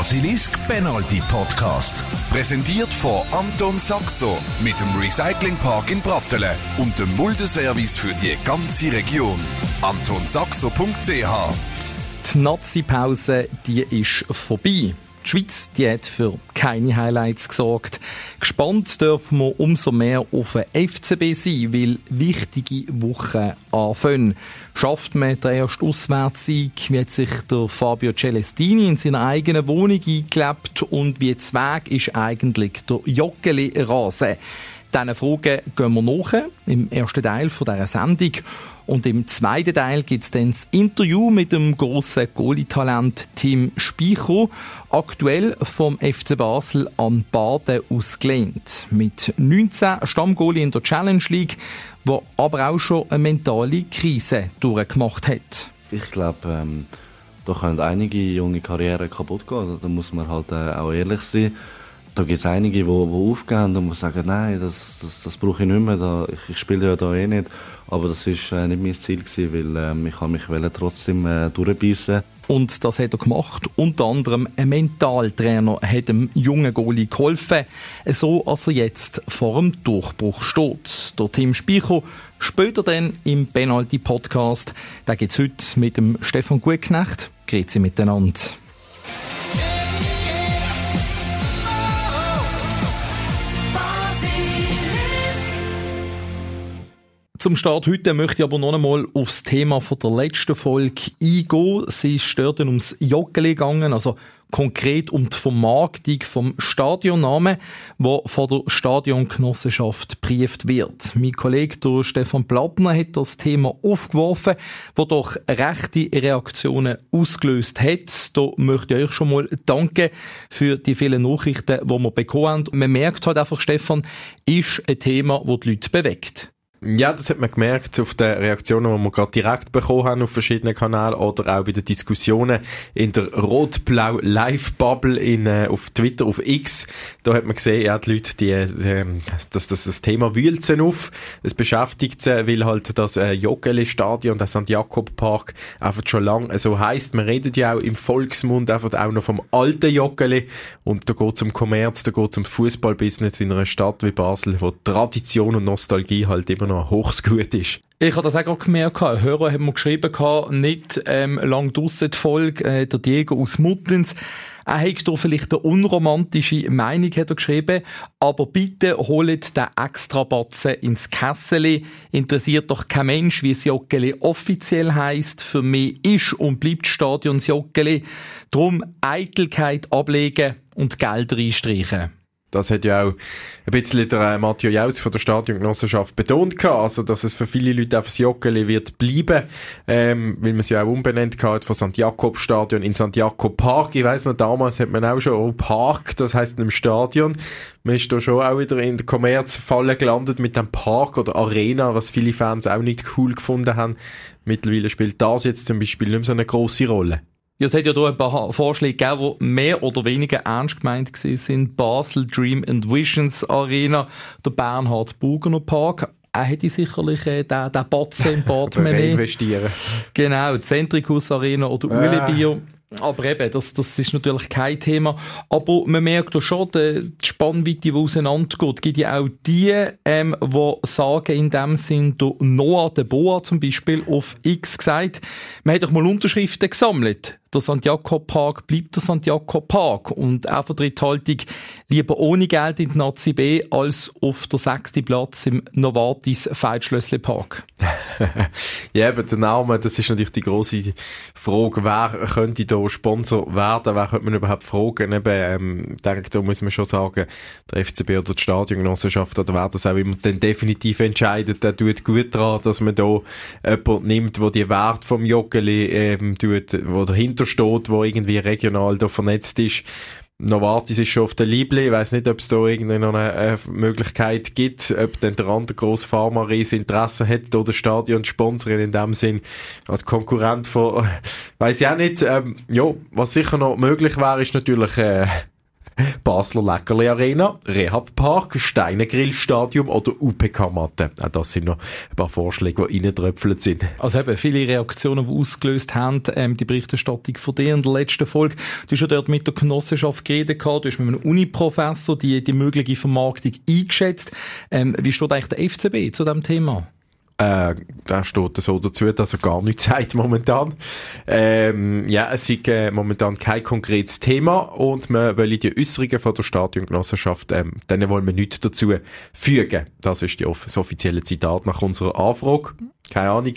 Basilisk Penalty Podcast. Präsentiert von Anton Saxo mit dem Recyclingpark in Brattelen und dem Muldeservice für die ganze Region. AntonSaxo.ch Die Nazi-Pause, die ist vorbei. Die Schweiz die hat für keine Highlights gesorgt. Gespannt dürfen wir umso mehr auf den FCB sein, weil wichtige Wochen anfangen. Schafft man den ersten Auswärtssieg, wie hat sich der Fabio Celestini in seiner eigenen Wohnung eingelebt und wie Weg ist eigentlich der Joggeli-Rasen? Diesen Fragen gehen wir nach im ersten Teil dieser Sendung. Und im zweiten Teil gibt es dann das Interview mit dem grossen Goalie-Talent Tim Speicher, aktuell vom FC Basel an Baden ausgelehnt. Mit 19 Stammgoalie in der Challenge League, wo aber auch schon eine mentale Krise durchgemacht hat. Ich glaube, ähm, da können einige junge Karrieren kaputt gehen. Da muss man halt äh, auch ehrlich sein da gibt es einige, die, die aufgehen und sagen, nein, das, das, das brauche ich nicht mehr, da, ich, ich spiele ja da eh nicht. Aber das war äh, nicht mein Ziel, gewesen, weil ähm, ich mich trotzdem äh, durchbeissen und das hat er gemacht. Unter anderem ein Mentaltrainer hat dem jungen Goalie geholfen, so als er jetzt vor dem Durchbruch steht. Der Tim Speicher später dann im Penalty Podcast. Da es heute mit dem Stefan Gutknecht. Grüezi miteinander. Zum Start heute möchte ich aber noch einmal aufs Thema von der letzten Folge eingehen. Sie ist dort ums Joggeli gegangen, also konkret um die Vermarktung vom Stadionnamen, wo von der Stadiongenossenschaft geprieft wird. Mein Kollege der Stefan Plattner hat das Thema aufgeworfen, wo doch rechte Reaktionen ausgelöst hat. Da möchte ich euch schon mal danken für die vielen Nachrichten, die wir bekommen haben. Man merkt halt einfach, Stefan, ist ein Thema, das die Leute bewegt. Ja, das hat man gemerkt auf den Reaktionen, die wir gerade direkt bekommen haben auf verschiedenen Kanälen oder auch bei den Diskussionen in der Rot-Blau Live-Bubble in, äh, auf Twitter, auf X. Da hat man gesehen, ja, die Leute, die, äh, das, das, das Thema wühlt sie auf. Es beschäftigt sie, weil halt das äh, Joggeli-Stadion, der St. Jakob-Park einfach schon lange so heisst. Man redet ja auch im Volksmund einfach auch noch vom alten Joggeli und da geht es um Kommerz, da geht es um Fußballbusiness in einer Stadt wie Basel, wo Tradition und Nostalgie halt immer noch hochsgut ist. Ich habe das auch gemerkt. Ein Hörer hat mir geschrieben, nicht ähm, lang draussen die Folge, äh, der Diego aus Muttens. Er hat da vielleicht eine unromantische Meinung, hat er geschrieben, aber bitte holt den extra Batzen ins Kessel. Interessiert doch kein Mensch, wie das Joggeli offiziell heisst. Für mich ist und bleibt Stadion Joggeli. Drum Eitelkeit ablegen und Geld reinstreichen. Das hat ja auch ein bisschen der äh, Matthieu Jaus von der Stadiongenossenschaft betont gehabt, also dass es für viele Leute auf das Joggeli wird bleiben, ähm, weil man es ja auch umbenannt gehabt von St. Jakob Stadion in St. Jakob Park. Ich weiss noch, damals hat man auch schon oh, Park, das heisst im Stadion. Man ist da schon auch wieder in der Kommerzfalle gelandet mit dem Park oder Arena, was viele Fans auch nicht cool gefunden haben. Mittlerweile spielt das jetzt zum Beispiel nicht mehr so eine große Rolle. Ja, es hat ja hier ein paar Vorschläge gegeben, die mehr oder weniger ernst gemeint sind. Basel Dream and Visions Arena, der Bernhard Bugener Park. Er hätte sicherlich äh, den, den Batzen im Portemonnaie. investieren. Genau, Zentricus Arena oder ah. Bier. Aber eben, das, das ist natürlich kein Thema. Aber man merkt ja schon, die, die Spannweite, die auseinandergeht. Gibt ja auch die, ähm, die sagen, in dem Sinn, der Noah de Boa zum Beispiel auf X gesagt, man hat doch mal Unterschriften gesammelt der St. Jakob Park bleibt der St. Jakob Park und er vertritt Haltung lieber ohne Geld in die Nazi B als auf der sechsten Platz im Novartis Feitschlössli Park. ja, aber der Name, das ist natürlich die große Frage, wer könnte da Sponsor werden, wer könnte man überhaupt fragen? Eben, ähm, denke, da muss man schon sagen, der FCB oder die Stadiongenossenschaft oder wer das auch immer dann definitiv entscheidet, der tut gut daran, dass man da jemanden nimmt, der die Werte vom Joggeli ähm, tut, wo dahinter dahinter steht, wo irgendwie regional da vernetzt ist. Novartis ist schon auf der Liebli. Ich weiß nicht, ob es da irgendwie noch eine, eine Möglichkeit gibt, ob denn der andere grosse Pharma-Ries Interesse hat oder Stadionsponsorin in dem Sinn als Konkurrent von, weiß ich auch nicht. Ähm, ja, was sicher noch möglich wäre, ist natürlich, äh, Basler Leckerli Arena, Rehab Park, Steine Grillstadium oder UPK-Matte. Auch das sind noch ein paar Vorschläge, die reintröpfelt sind. Also eben viele Reaktionen, die ausgelöst haben, ähm, die Berichterstattung von dir in der letzten Folge. Du hast ja dort mit der Genossenschaft geredet gehabt, du hast mit einem Uniprofessor die, die mögliche Vermarktung eingeschätzt. Ähm, wie steht eigentlich der FCB zu diesem Thema? Äh, da steht so dazu, dass er gar nichts sagt momentan. Ähm, ja, es ist äh, momentan kein konkretes Thema und wir wollen die Äußerungen von der Stadiongenossenschaft, ähm, denen wollen wir nichts dazu fügen. Das ist die, das offizielle Zitat nach unserer Anfrage. Keine Ahnung.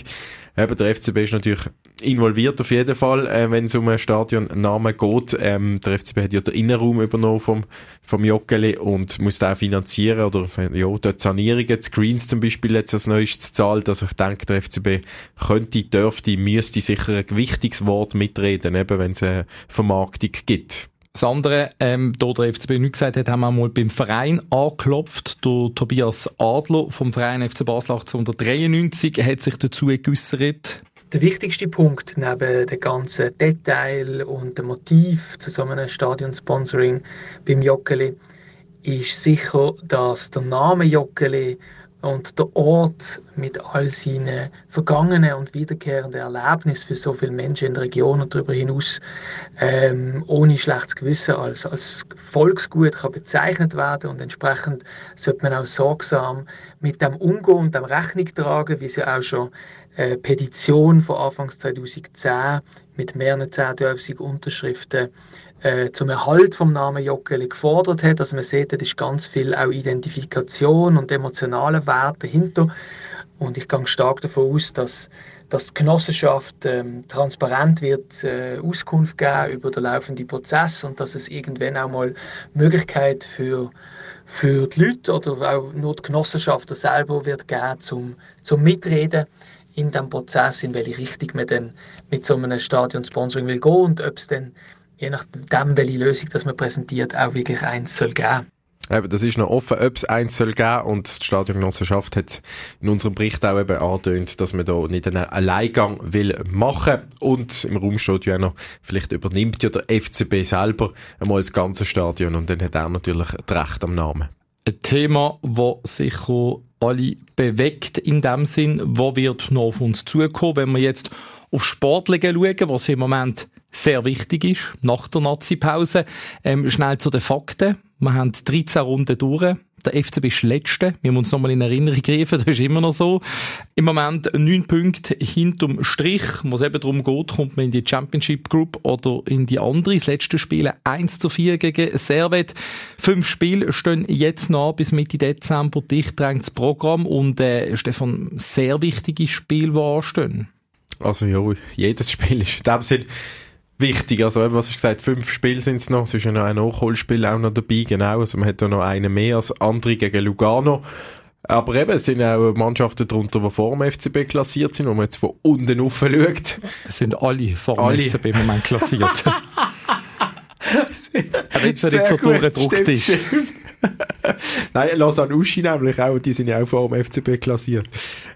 Eben, der FCB ist natürlich involviert auf jeden Fall, äh, wenn es um einen Stadionnamen geht. Ähm, der FCB hat ja den Innenraum übernommen vom, vom Joggeli und muss den auch finanzieren oder ja, dort Sanierungen, Screens zum Beispiel jetzt als neuestes zahlt. Also ich denke, der FCB könnte, dürfte, müsste sicher ein gewichtiges Wort mitreden, eben wenn es eine Vermarktung gibt. Das andere, ähm, da der FCB nicht gesagt hat, haben wir mal beim Verein angeklopft. Der Tobias Adler vom Verein FC Basel 1893 hat sich dazu geäussert. Der wichtigste Punkt neben dem ganzen Detail und dem Motiv zu so einem Stadionsponsoring beim Joggeli ist sicher, dass der Name Joggeli und der Ort mit all seinen vergangenen und wiederkehrenden Erlebnissen für so viele Menschen in der Region und darüber hinaus ähm, ohne schlechtes Gewissen als, als Volksgut kann bezeichnet werden und entsprechend sollte man auch sorgsam mit dem umgehen und dem Rechnung tragen, wie sie auch schon äh, Petition von Anfangs 2010 mit mehreren 10.000 Unterschriften äh, zum Erhalt vom Namen Joggeli gefordert hat. Also man sieht, da ist ganz viel auch Identifikation und emotionale Wert dahinter. Und ich gehe stark davon aus, dass, dass die Genossenschaft ähm, transparent wird äh, Auskunft geben über den laufenden Prozess und dass es irgendwann auch mal Möglichkeit für, für die Leute oder auch nur die Genossenschaft selber wird geben zum, zum Mitreden in dem Prozess, in welche Richtung man dann mit so einem Stadion-Sponsoring will gehen und ob es dann je nachdem, welche Lösung das man präsentiert, auch wirklich eins soll geben. Eben, das ist noch offen, ob es eins soll geben und die Stadiongenossenschaft hat in unserem Bericht auch eben angetönt, dass man da nicht einen Alleingang will machen und im Raum steht ja noch, vielleicht übernimmt ja der FCB selber einmal das ganze Stadion und dann hat er natürlich das Recht am Namen. Ein Thema, das sicher alle bewegt in dem Sinn, wo wird noch auf uns zukommen, wenn wir jetzt auf Sportliche schauen, was im Moment sehr wichtig ist, nach der Nazi-Pause. Ähm, schnell zu den Fakten. Wir haben 13 Runden durch. Der FCB ist Letzte. Wir müssen uns nochmal in Erinnerung greifen, das ist immer noch so. Im Moment 9 Punkte hinterm Strich. Wo es eben darum geht, kommt man in die Championship Group oder in die andere. Das letzte Spiel 1 zu 4 gegen Servet. Fünf Spiele stehen jetzt noch bis Mitte Dezember. Dicht drängt das Programm und äh, Stefan, sehr wichtige Spiele, die anstehen. Also ja, jedes Spiel ist in dem Sinne wichtig. Also, was ich gesagt fünf Spiele sind es noch. Es ist ja noch ein Nachholspiel auch noch dabei, genau. Also, man hat da noch einen mehr als andere gegen Lugano. Aber eben, es sind auch Mannschaften darunter, die vor dem FCB klassiert sind, wo man jetzt von unten rauf schaut. Es sind alle vor dem alle. FCB im Moment klassiert. Wenn es nicht so durchgedruckt ist. Nein, Lausanne Uschi nämlich auch, die sind ja auch vor dem FCB klassiert.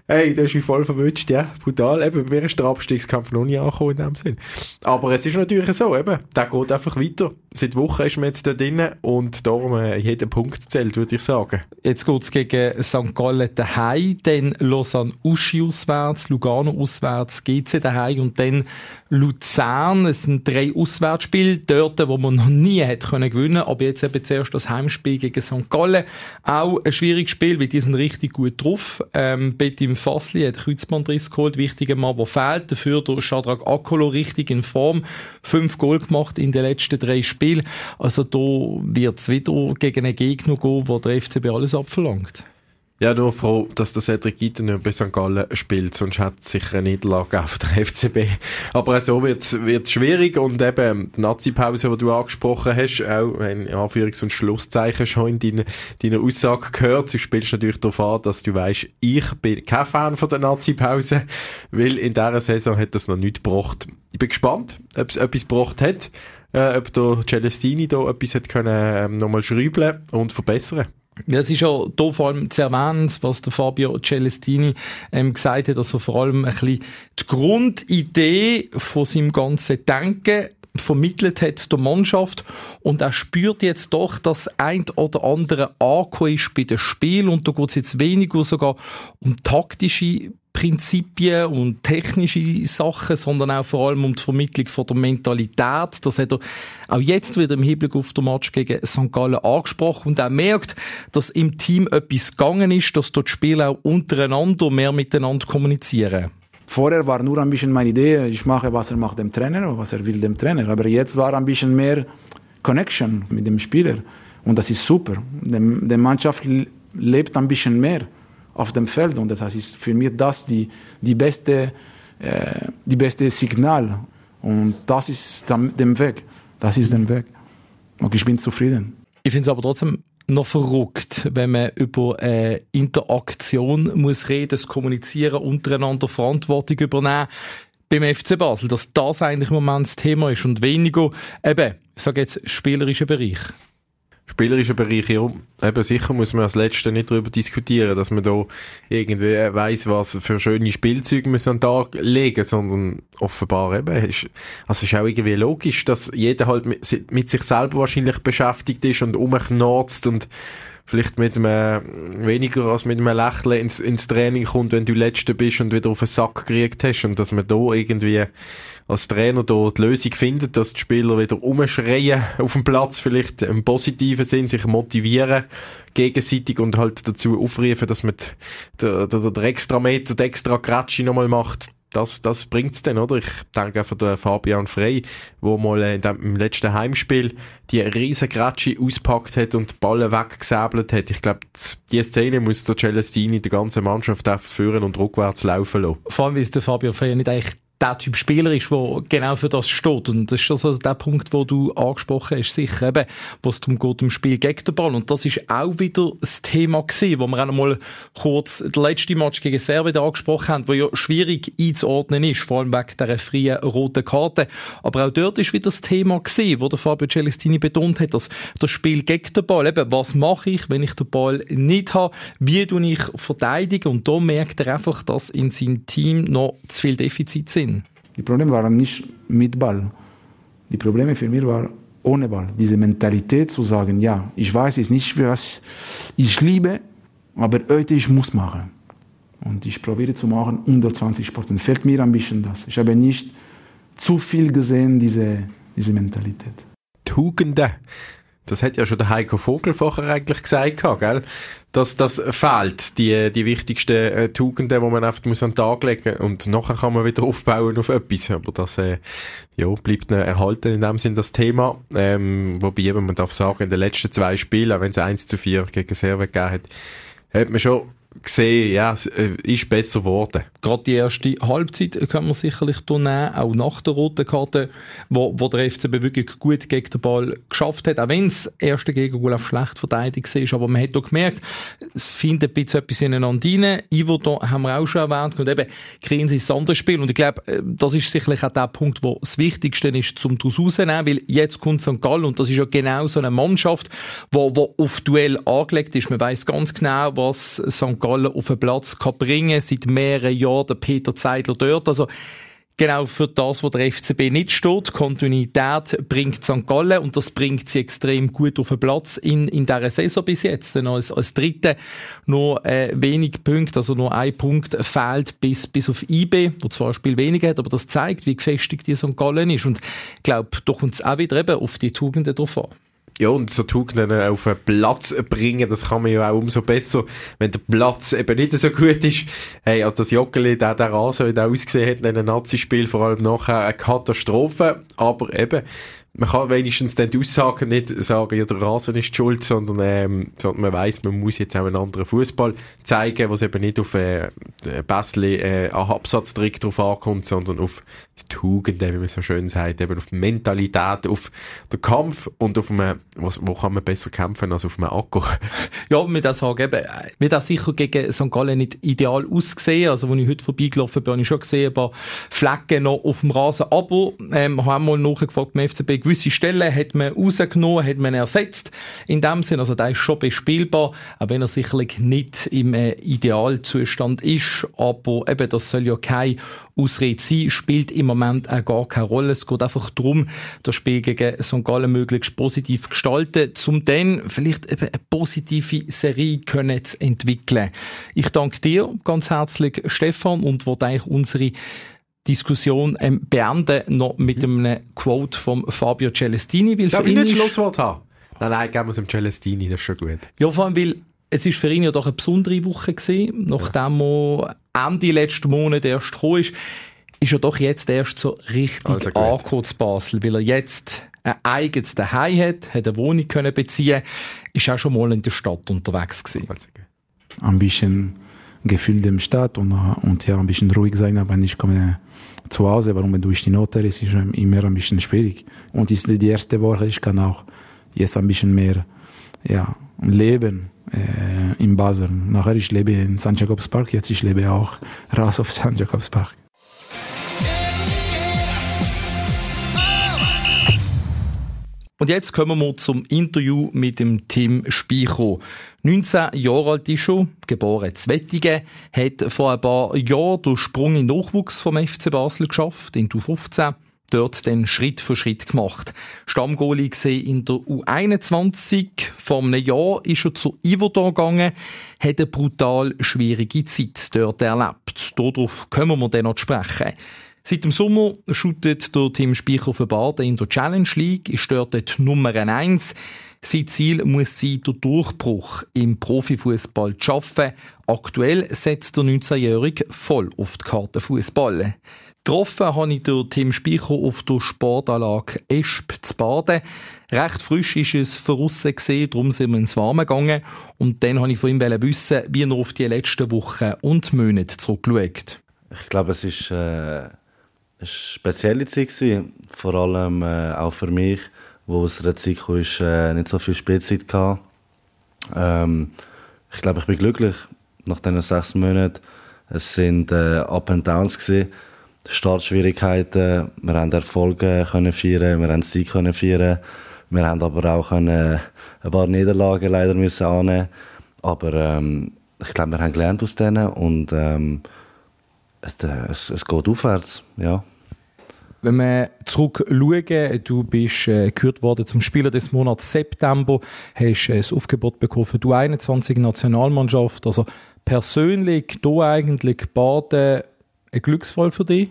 Hey, das ist wie voll verwünscht, ja, brutal. Eben, mir ist der Abstiegskampf noch nie angekommen in dem Sinn. Aber es ist natürlich so, eben, der geht einfach weiter. Seit Wochen ist man jetzt da drinnen und darum äh, jeder Punkt zählt, würde ich sagen. Jetzt geht es gegen St. Gallen daheim, dann Lausanne Uschi auswärts, Lugano auswärts, GC daheim und dann Luzern. Es sind drei Auswärtsspiele dort, wo man noch nie hätte können aber jetzt eben zuerst das Heimspiel gegen St. Gallen. Auch ein schwieriges Spiel, weil die sind richtig gut drauf. Ähm, Betty Fassli hat Kreuzbandriss geholt, wichtiger Mann, der fehlt. Dafür der Shadrach Akolo richtig in Form. Fünf Goal gemacht in den letzten drei Spielen. Also da wird es wieder gegen einen Gegner gehen, wo der FCB alles abverlangt. Ja, nur froh, dass der Cedric Gitten nicht bei St. Gallen spielt, sonst hat es sicher eine Niederlage auf der FCB. Aber so wird es schwierig und eben die Nazi-Pause, die du angesprochen hast, auch in Anführungs- und Schlusszeichen schon in deiner, deiner Aussage gehört. Du spielst natürlich darauf an, dass du weißt, ich bin kein Fan von der Nazi-Pause, weil in dieser Saison hat das noch nicht gebracht. Ich bin gespannt, ob es etwas gebracht hat, äh, ob der Celestini da etwas hat können, ähm, nochmal schrübeln und verbessern. Ja, es ist ja hier vor allem zu erwähnen, was der Fabio Celestini ähm, gesagt hat, also vor allem ein bisschen die Grundidee von seinem ganzen Denken vermittelt hat der Mannschaft. Und er spürt jetzt doch, dass ein oder andere angekommen ist bei dem Spiel und da geht es jetzt weniger sogar um taktische Prinzipien und technische Sachen, sondern auch vor allem um die Vermittlung von der Mentalität. Das hat er auch jetzt wieder im Hinblick auf den Match gegen St. Gallen angesprochen und er merkt, dass im Team etwas gegangen ist, dass dort die Spieler auch untereinander mehr miteinander kommunizieren. Vorher war nur ein bisschen meine Idee, ich mache, was er macht dem Trainer, was er will dem Trainer. Aber jetzt war ein bisschen mehr Connection mit dem Spieler. Und das ist super. Die Mannschaft lebt ein bisschen mehr auf dem Feld. Und das ist für mich das die, die, beste, äh, die beste Signal. Und das ist der Weg. Das ist der Weg. Und ich bin zufrieden. Ich finde es aber trotzdem noch verrückt, wenn man über äh, Interaktion muss reden, das Kommunizieren untereinander, Verantwortung übernehmen beim FC Basel, dass das eigentlich im Moment das Thema ist und weniger eben, ich sage jetzt, spielerischer Bereich spielerischen Bereich, ja, eben sicher muss man als Letzte nicht darüber diskutieren, dass man da irgendwie weiss, was für schöne Spielzeuge man an den Tag legen, sondern offenbar eben, ist, also ist auch irgendwie logisch, dass jeder halt mit, mit sich selber wahrscheinlich beschäftigt ist und umknarzt und vielleicht mit einem, weniger als mit einem Lächeln ins, ins Training kommt, wenn du Letzte bist und wieder auf den Sack gekriegt hast und dass man da irgendwie als Trainer da die Lösung findet, dass die Spieler wieder umschreien auf dem Platz, vielleicht im positiven Sinn, sich motivieren gegenseitig und halt dazu aufrufen, dass man der, der, der extra Meter, der extra Gratschi nochmal macht, das, das bringt's dann, oder? Ich denke einfach der Fabian Frey, wo mal in dem, im letzten Heimspiel die riesen Gratschi auspackt hat und die Ballen weggesäbelt hat. Ich glaube, die Szene muss der Celestini die ganze Mannschaft führen und rückwärts laufen lassen. Vor allem, weil es der Fabian Frey nicht eigentlich der Typ Spieler ist, der genau für das steht. Und das ist also der Punkt, wo du angesprochen hast, sicher eben, wo es darum geht, im Spiel gegen den Ball. Und das ist auch wieder das Thema gewesen, wo wir auch noch mal kurz den letzten Match gegen Serbien angesprochen haben, wo ja schwierig einzuordnen ist, vor allem wegen der freien roten Karte. Aber auch dort ist wieder das Thema gewesen, wo der Fabio Celestini betont hat, dass das Spiel gegen den Ball, eben, was mache ich, wenn ich den Ball nicht habe, wie tue ich verteidigen? Und da merkt er einfach, dass in seinem Team noch zu viel Defizit sind. Die Probleme waren nicht mit Ball. Die Probleme für mich waren ohne Ball. Diese Mentalität zu sagen, ja, ich weiß es nicht, was ich liebe, aber heute ich muss machen. Und ich probiere zu machen 120 Prozent. Fällt mir ein bisschen das. Ich habe nicht zu viel gesehen, diese, diese Mentalität. Tugenden. Das hat ja schon der Heiko Vogel vorher eigentlich gesagt, gell? dass das fehlt, die, die wichtigsten äh, Tugenden, die man oft muss an den Tag legen muss. Und nachher kann man wieder aufbauen auf etwas. Aber das äh, ja, bleibt erhalten in dem Sinn das Thema. Ähm, wobei eben, man darf sagen, in den letzten zwei Spielen, auch wenn es 1 zu 4 gegen Serve gegeben hat, hat man schon gesehen, ja, äh, ist besser geworden. Gerade die erste Halbzeit können wir sicherlich nehmen, auch nach der roten Karte, wo, wo der FCB wirklich gut gegen den Ball geschafft hat, auch wenn es erste Gegengol auf schlecht verteidigt ist, aber man hat auch gemerkt, es findet ein bisschen etwas ineinander rein. Ivo, da haben wir auch schon erwähnt, und eben, kriegen sie das andere Spiel, und ich glaube, äh, das ist sicherlich auch der Punkt, wo das Wichtigste ist, zum daraus rausnehmen, weil jetzt kommt St. Gallen, und das ist ja genau so eine Mannschaft, wo, wo auf Duell angelegt ist. Man weiß ganz genau, was St. Gallen Gallen auf den Platz kann bringen Seit mehreren Jahren der Peter Zeidler dort. Also, genau für das, wo der FCB nicht steht. Kontinuität bringt St. Gallen und das bringt sie extrem gut auf den Platz in, in dieser Saison bis jetzt. Denn als, als Dritte nur äh, wenig Punkte, also nur ein Punkt fehlt bis, bis auf IB, wo zwar ein Spiel weniger hat, aber das zeigt, wie gefestigt die St. Gallen ist. Und ich glaube, da kommt es auch wieder eben auf die Tugenden drauf an. Ja, und so Tugenden auf den Platz bringen, das kann man ja auch umso besser, wenn der Platz eben nicht so gut ist. Hey, also das Joggeli, der, der Rasen, wie der ausgesehen hat in einem Nazi-Spiel, vor allem nachher eine Katastrophe, aber eben, man kann wenigstens dann die Aussagen nicht sagen, ja, der Rasen ist schuld, sondern, ähm, sondern man weiß, man muss jetzt auch einen anderen Fußball zeigen, was eben nicht auf äh, bisschen äh, Absatztrick drauf ankommt, sondern auf die Tugenden, wie man so schön sagt, eben auf die Mentalität, auf den Kampf und auf einem, was, wo kann man besser kämpfen als auf einem Acker. Ja, mit das sagen, eben, wird auch sicher gegen St. Gallen nicht ideal ausgesehen, also als ich heute vorbeigelaufen bin, habe ich schon gesehen, ein paar Flecken noch auf dem Rasen, aber ähm, haben mal nachgefragt beim FCB, gesehen, gewisse Stellen hat man rausgenommen, hat man ersetzt. In dem Sinn, also der ist schon bespielbar, auch wenn er sicherlich nicht im äh, Idealzustand ist. Aber eben, das soll ja kein Ausrede sein, spielt im Moment auch gar keine Rolle. Es geht einfach darum, das Spiel gegen St. Gallen möglichst positiv gestalten, um dann vielleicht eben eine positive Serie können zu entwickeln. Ich danke dir ganz herzlich, Stefan, und wo eigentlich unsere Diskussion ähm, beenden noch mit einem Quote von Fabio Celestini. Weil Darf ich nicht Schlusswort haben? Nein, nein, geben wir es dem Celestini, das ist schon gut. Ja, vor allem, weil es ist für ihn ja doch eine besondere Woche gewesen, nachdem ja. er Ende letzten Monat erst gekommen ist, ist er doch jetzt erst so richtig also angekommen zu Basel, weil er jetzt ein eigenes Daheim hat, hat eine Wohnung können beziehen, ist auch schon mal in der Stadt unterwegs gewesen. Also ein bisschen Gefühl der Stadt und, und ja, ein bisschen ruhig sein, aber nicht komme zu Hause, warum man durch die Note ist, ist immer ein bisschen schwierig. Und ist die erste Woche, ich kann auch jetzt ein bisschen mehr ja, leben äh, in Basel. Nachher ich lebe in St. Jacobs Park, jetzt ich lebe auch raus auf St. Jacobs Park. Und jetzt kommen wir zum Interview mit dem Tim Speicher. 19 Jahre alt ist schon, geboren in Wettigen, hat vor ein paar Jahren den Sprung in Nachwuchs vom FC Basel geschafft, in die 15 dort dann Schritt für Schritt gemacht. Stammgoalie gesehen in der U21. Vor einem Jahr ist er zu Iverdor gegangen, hat eine brutal schwierige Zeit dort erlebt. Darauf können wir dann noch sprechen. Seit dem Sommer shootet der Team Speicher für Baden in der Challenge League, ist dort die Nummer 1. Sein Ziel muss sein, den Durchbruch im Profifußball zu schaffen. Aktuell setzt der 19-Jährige voll auf die Karte Fußball. Getroffen habe ich den Tim Speicher auf der Sportanlage Esp zu Baden. Recht frisch ist es voraus gesehen, darum sind wir ins Warme gegangen. Und dann wollte ich von ihm wissen, wie er auf die letzten Wochen und Monate zurückschaut. Ich glaube, es ist äh, spezielle Zeit gewesen, vor allem äh, auch für mich, wo es der Zeit kam, ist, äh, nicht so viel Spielzeit hatte. Ähm, ich glaube, ich bin glücklich nach diesen sechs Monaten. Es sind äh, Up and Downs gewesen Startschwierigkeiten. Wir haben Erfolge können feiern, wir haben Sieg können feiern. Wir haben aber auch können ein paar Niederlagen leider müssen annehmen. Aber ähm, ich glaube, wir haben gelernt aus denen und ähm, es, äh, es, es geht aufwärts, ja. Wenn wir zurückschauen, du bist äh, gehört worden zum Spieler des Monats September, hast äh, das Aufgebot bekommen für die 21 Nationalmannschaft. Also persönlich, du eigentlich Baden ein Glücksfall für dich?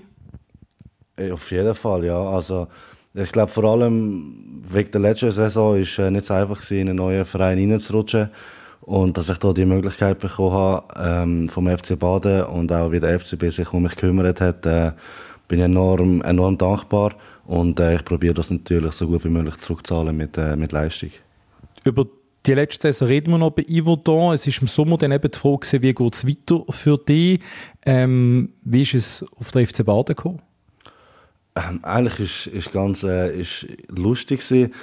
Auf jeden Fall, ja. Also, ich glaube, vor allem wegen der letzten Saison war es äh, nicht so einfach, gewesen, in einen neuen Verein reinzurutschen. Und dass ich da die Möglichkeit bekommen habe, ähm, vom FC Baden und auch wie der FCB sich um mich gekümmert hat, äh, bin ich enorm, enorm dankbar. Und äh, ich probiere das natürlich so gut wie möglich zurückzahlen mit, äh, mit Leistung. Über die letzte Saison reden wir noch bei Yverdon. Es ist im Sommer dann eben die Frage, wie geht es weiter für dich? Ähm, wie ist es auf der FC Baden gekommen? Ähm, eigentlich ist ist ganz äh, ist lustig gewesen.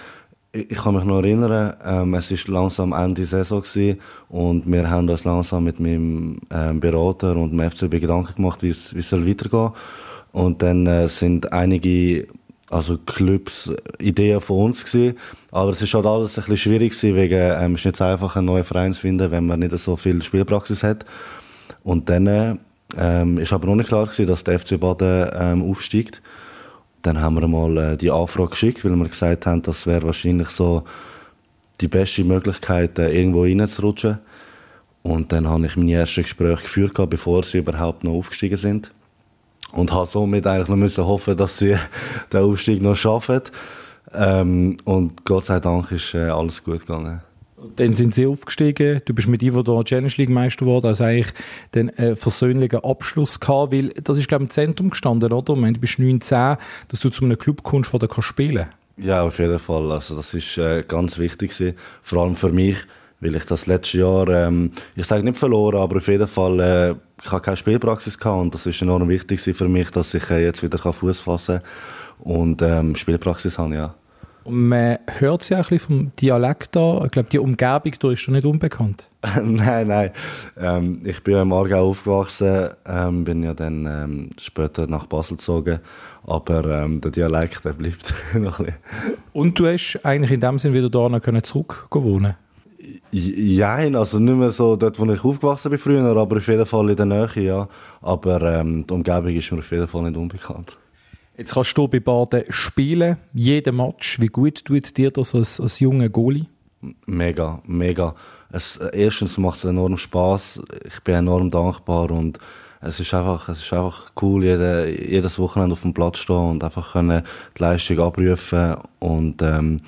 Ich, ich kann mich noch erinnern, ähm, es ist langsam Ende Saison gewesen und wir haben uns langsam mit meinem ähm, Berater und dem FCB Gedanken gemacht, wie es es soll weitergehen. Und dann äh, sind einige also Clubs Ideen von uns gewesen. aber es ist halt alles ein bisschen schwierig gewesen, wegen ähm, es ist nicht so einfach einen neuen Verein zu finden, wenn man nicht so viel Spielpraxis hat. Und dann ähm, ist aber noch nicht klar gewesen, dass der FC Baden ähm, aufsteigt. Dann haben wir mal äh, die Anfrage geschickt, weil wir gesagt haben, das wäre wahrscheinlich so die beste Möglichkeit, äh, irgendwo reinzurutschen. Und dann habe ich meine ersten Gespräche geführt, bevor sie überhaupt noch aufgestiegen sind. Und habe somit eigentlich noch müssen hoffen, dass sie den Aufstieg noch schaffen. Ähm, und Gott sei Dank ist äh, alles gut gegangen. Dann sind sie aufgestiegen. Du bist mit Ivo da Challenge League Meister geworden. Also eigentlich den äh, versöhnlichen Abschluss gehabt, weil das ist glaube ich im Zentrum gestanden, oder? Ich meine, du bist 19, dass du zu einem Club kommst, wo du kannst spielen. Ja, auf jeden Fall. Also das ist äh, ganz wichtig gewesen. Vor allem für mich, weil ich das letzte Jahr, ähm, ich sage nicht verloren, aber auf jeden Fall äh, ich habe keine Spielpraxis gehabt und das ist enorm wichtig für mich, dass ich äh, jetzt wieder Fuß fassen kann und ähm, Spielpraxis habe, ja. Und man hört es ja ein bisschen vom Dialekt da. Ich glaube, die Umgebung da ist doch nicht unbekannt. nein, nein. Ähm, ich bin ja im Aargau aufgewachsen, ähm, bin ja dann ähm, später nach Basel gezogen. Aber ähm, der Dialekt der bleibt noch ein bisschen. Und du hast eigentlich in dem Sinne wieder da noch zurückgewohnen ja, also nicht mehr so dort, wo ich aufgewachsen bin früher, aber auf jeden Fall in der Nähe, ja. Aber ähm, die Umgebung ist mir auf jeden Fall nicht unbekannt. Jetzt kannst du bei Baden spielen, jeden Match. Wie gut tut dir das als, als junger Goalie? Mega, mega. Es, erstens macht es enorm Spaß. Ich bin enorm dankbar und es ist einfach, es ist einfach cool, jede, jedes Wochenende auf dem Platz stehen und einfach können die Leistung abrufen und ähm,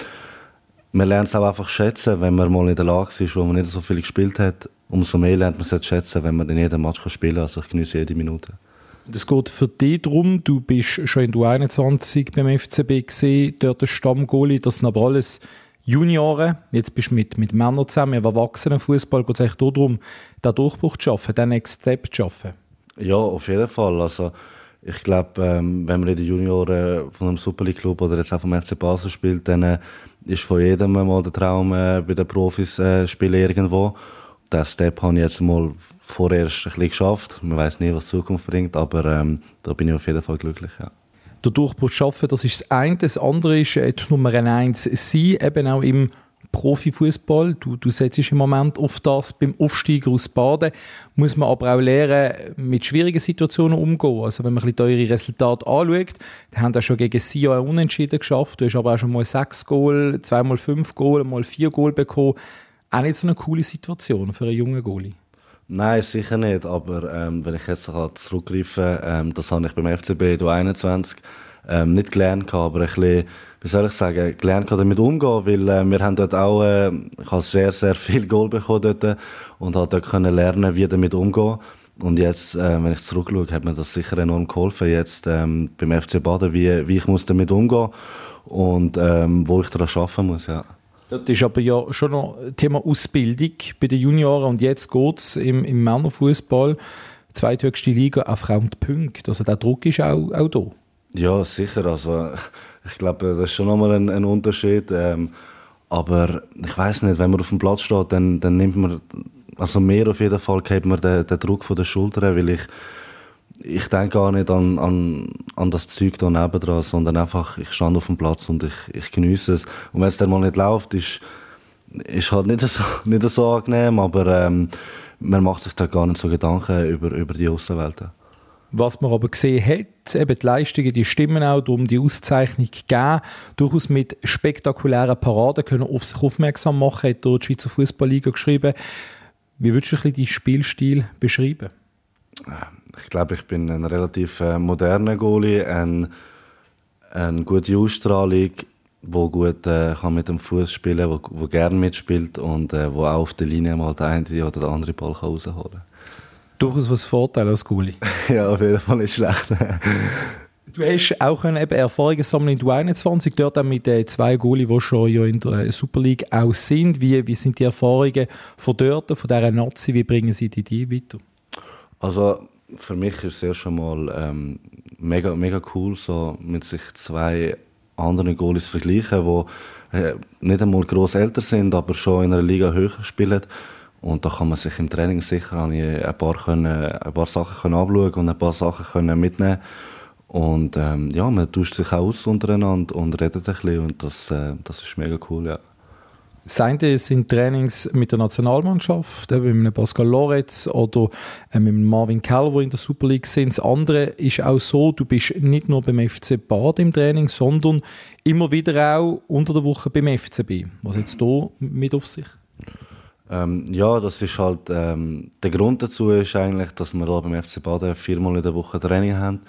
man lernt es auch einfach schätzen, wenn man mal in der Lage ist, wo man nicht so viel gespielt hat. Umso mehr lernt man es schätzen, wenn man in jedem Match spielen kann. Also ich genieße jede Minute. Es geht für dich darum, du bist schon in der 21 beim FCB gesehen, dort der Stammgoalie, das sind aber alles Junioren. Jetzt bist du mit, mit Männern zusammen, im Erwachsenenfußball geht es eigentlich darum, den Durchbruch zu schaffen, den Next Step zu schaffen. Ja, auf jeden Fall. Also ich glaube, ähm, wenn man in den Junioren von einem Super League Club oder jetzt auch vom FC Basel spielt, dann äh, ist von jedem mal der Traum, äh, bei den Profis äh, spielen irgendwo. Den Step habe ich jetzt mal vorerst ein bisschen geschafft. Man weiß nie, was die Zukunft bringt, aber ähm, da bin ich auf jeden Fall glücklich, ja. Der Durchbruch schaffen, das ist das eine. Das andere ist äh, die Nummer eins sein, eben auch im Profifußball. Du, du setzt im Moment auf das beim Aufsteiger aus Baden. Muss man aber auch lernen, mit schwierigen Situationen umzugehen. Also wenn man ein bisschen eure Resultate anschaut, die haben ja schon gegen Sion ein Unentschieden geschafft. Du hast aber auch schon mal sechs Goal, zweimal fünf Goal, mal vier Goal bekommen. Auch nicht so eine coole Situation für einen jungen Goalie. Nein, sicher nicht. Aber ähm, wenn ich jetzt zurückgreife, ähm, das habe ich beim FCB 21 ähm, nicht gelernt, aber ein bisschen wie soll ich sagen, gelernt damit umgehen, weil äh, wir haben dort auch, äh, ich habe sehr, sehr viel Goal bekommen dort und habe dort können lernen, wie damit umgehen. Und jetzt, äh, wenn ich zurückschaue, hat mir das sicher enorm geholfen, jetzt ähm, beim FC Baden, wie, wie ich muss damit umgehen und ähm, wo ich daran arbeiten muss, ja. Das ist aber ja schon noch Thema Ausbildung bei den Junioren und jetzt geht es im, im Männerfußball, zweithöchste Liga, auf Frauen Punkte. Also der Druck ist auch, auch da. Ja, sicher. Also ich glaube, das ist schon nochmal ein, ein Unterschied. Ähm, aber ich weiß nicht, wenn man auf dem Platz steht, dann, dann nimmt man, also mehr auf jeden Fall, hebt man den, den Druck von den Schultern, weil ich, ich denke gar nicht an, an, an das Zeug da nebendran, sondern einfach, ich stand auf dem Platz und ich, ich genieße es. Und wenn es dann mal nicht läuft, ist, ist halt nicht so, nicht so angenehm, aber ähm, man macht sich da gar nicht so Gedanken über, über die Außenwelt. Was man aber gesehen hat, eben die Leistungen, die stimmen auch, darum die Auszeichnung geben, durchaus mit spektakulären Paraden können auf sich aufmerksam machen, hat dort die Schweizer Fußballliga geschrieben. Wie würdest du deinen Spielstil beschreiben? Ich glaube, ich bin ein relativ äh, moderner Goalie, ein, eine gute Ausstrahlung, wo gut äh, kann mit dem Fuß spielen, wo, wo gerne mitspielt und äh, wo auch auf der Linie mal der eine oder der andere Ball kann rausholen kann durchaus was Vorteil als Goalie. ja, auf jeden Fall nicht schlecht. Du hast auch eben Erfahrungen sammeln in der 21 dort auch mit den zwei Goalie, die schon ja in der Super League auch sind. Wie, wie sind die Erfahrungen von dort, von dieser Nazi, wie bringen sie die, die weiter? Also für mich ist es erst schon mal ähm, mega, mega cool, so mit sich zwei anderen Goalies vergleichen, die äh, nicht einmal gross älter sind, aber schon in einer Liga höher spielen. Und da kann man sich im Training sicher ein paar, können, ein paar Sachen können anschauen und ein paar Sachen können mitnehmen Und ähm, ja, man tauscht sich auch aus untereinander und redet ein bisschen und das, äh, das ist mega cool, ja. Das eine sind Trainings mit der Nationalmannschaft, eben mit Pascal Loretz oder äh, mit Marvin Keller, die in der Super League sind. Das andere ist auch so, du bist nicht nur beim FC Bad im Training, sondern immer wieder auch unter der Woche beim FCB. Was jetzt hier mit auf sich? Ähm, ja, das ist halt, ähm, der Grund dazu ist eigentlich, dass wir da beim FC Baden viermal in der Woche Training haben,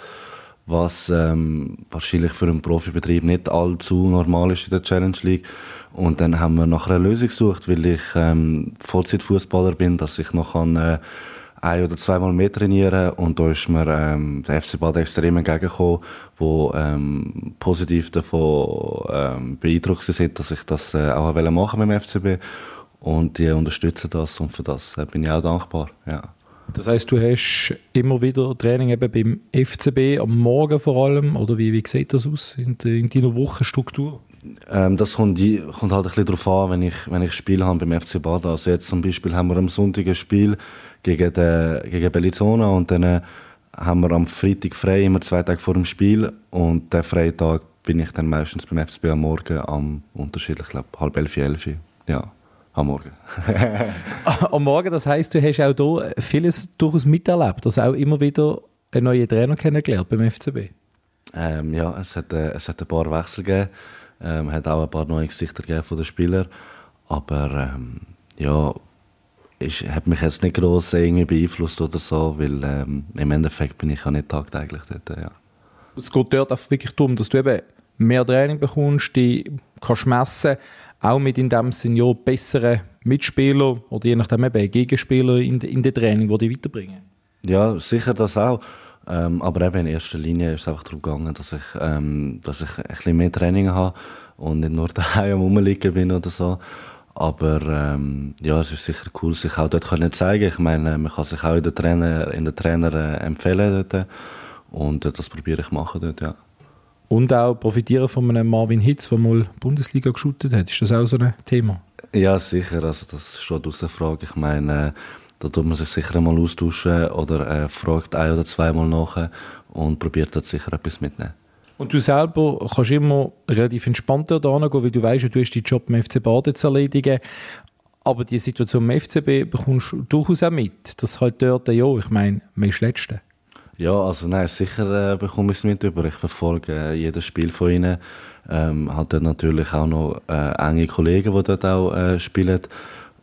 was ähm, wahrscheinlich für einen Profibetrieb nicht allzu normal ist in der Challenge League. Und dann haben wir nach einer Lösung gesucht, weil ich ähm, Vollzeitfußballer bin, dass ich noch kann, äh, ein oder zweimal mehr trainieren und da ist mir ähm, der FC Baden extrem entgegengekommen, wo ähm, positiv davon ähm, beeindruckt sind, dass ich das äh, auch machen beim FCB und die unterstützen das und für das bin ich auch dankbar. Ja. Das heißt, du hast immer wieder Training eben beim FCB am Morgen vor allem oder wie, wie sieht das aus in, in deiner Wochenstruktur? Ähm, das kommt, kommt, halt ein bisschen darauf an, wenn ich, wenn ich Spiel habe beim FC Baden. Also jetzt zum Beispiel haben wir am Sonntag ein Spiel gegen, den, gegen Bellinzona und dann äh, haben wir am Freitag frei, immer zwei Tage vor dem Spiel und den Freitag bin ich dann meistens beim FCB am Morgen am unterschiedlich, glaube halb elf, elf. Ja, am Morgen. am Morgen, das heisst, du hast auch hier vieles durchaus miterlebt, also auch immer wieder einen neuen Trainer kennengelernt beim FCB. Ähm, ja, es hat, äh, es hat ein paar Wechsel gegeben, ähm, hat auch ein paar neue Gesichter gegeben von den Spielern, aber ähm, ja, ist, hat mich jetzt nicht gross irgendwie beeinflusst oder so, weil ähm, im Endeffekt bin ich ja nicht tagtäglich dort, ja. Es geht dort auch wirklich darum, dass du eben mehr Training bekommst, die kannst messen, auch mit in dem ja besseren Mitspieler oder je nachdem eben Gegenspieler in, in den Training, die dich weiterbringen. Ja, sicher das auch. Ähm, aber eben in erster Linie ist es einfach darum gegangen, dass ich, ähm, dass ich ein bisschen mehr Training habe und nicht nur daheim rumliegen bin oder so. Aber ähm, ja, es ist sicher cool, sich auch dort können zeigen. Ich meine, man kann sich auch in den Trainer, in den Trainer äh, empfehlen dort. Und äh, das probiere ich machen dort, ja. Und auch profitieren von einem Marvin Hitz, der mal Bundesliga geschootet hat. Ist das auch so ein Thema? Ja, sicher. Also das steht außer Frage. Ich meine, äh, da tut man sich sicher einmal austauschen oder äh, fragt ein oder zweimal nach und probiert dort sicher etwas mitnehmen. Und du selber kannst immer relativ entspannt da gehen, weil du weißt, du hast deinen Job im FC Baden zu erledigen. Aber die Situation im FCB bekommst du durchaus auch mit. Das halt dort, ja, ich meine, man ist Letzte. Ja, also nein, sicher äh, bekomme ich es mit über. Ich verfolge äh, jedes Spiel von ihnen. Ähm, hat dort natürlich auch noch äh, enge Kollegen, die dort auch äh, spielen.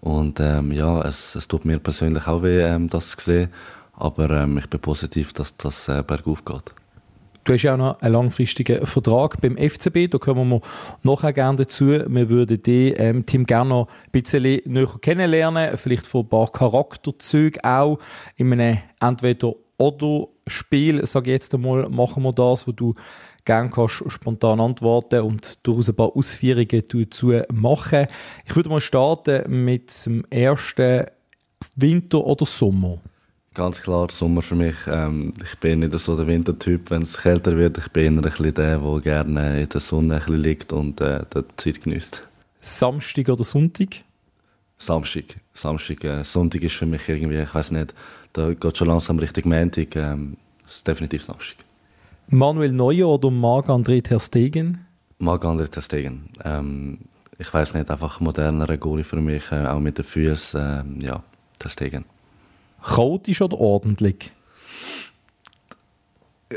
Und ähm, ja, es, es tut mir persönlich auch weh, ähm, das zu sehen. Aber ähm, ich bin positiv, dass das äh, bergauf geht. Du hast ja auch noch einen langfristigen Vertrag beim FCB, da kommen wir nachher gerne dazu. Wir würden dich, ähm, Tim, gerne noch ein bisschen näher kennenlernen, vielleicht von ein paar Charakterzügen auch in einem Entweder-Oder-Spiel, sage ich jetzt einmal, machen wir das, wo du gerne kannst spontan antworten und durchaus ein paar Ausführungen dazu machen. Ich würde mal starten mit dem ersten Winter oder Sommer. Ganz klar Sommer für mich. Ähm, ich bin nicht so der Wintertyp, wenn es kälter wird. Ich bin eher ein bisschen der, der gerne in der Sonne ein bisschen liegt und äh, die Zeit genießt. Samstag oder Sonntag? Samstag. Samstag. Äh, Sonntag ist für mich irgendwie, ich weiß nicht, da geht schon langsam Richtung Montag. Ähm, das ist definitiv Samstag. Manuel Neuer oder Marc-André Ter Stegen? Marc-André Ter Stegen. Ähm, ich weiß nicht, einfach moderner Goalie für mich, äh, auch mit den Füßen. Äh, ja, Ter Stegen. Chaotisch oder ordentlich?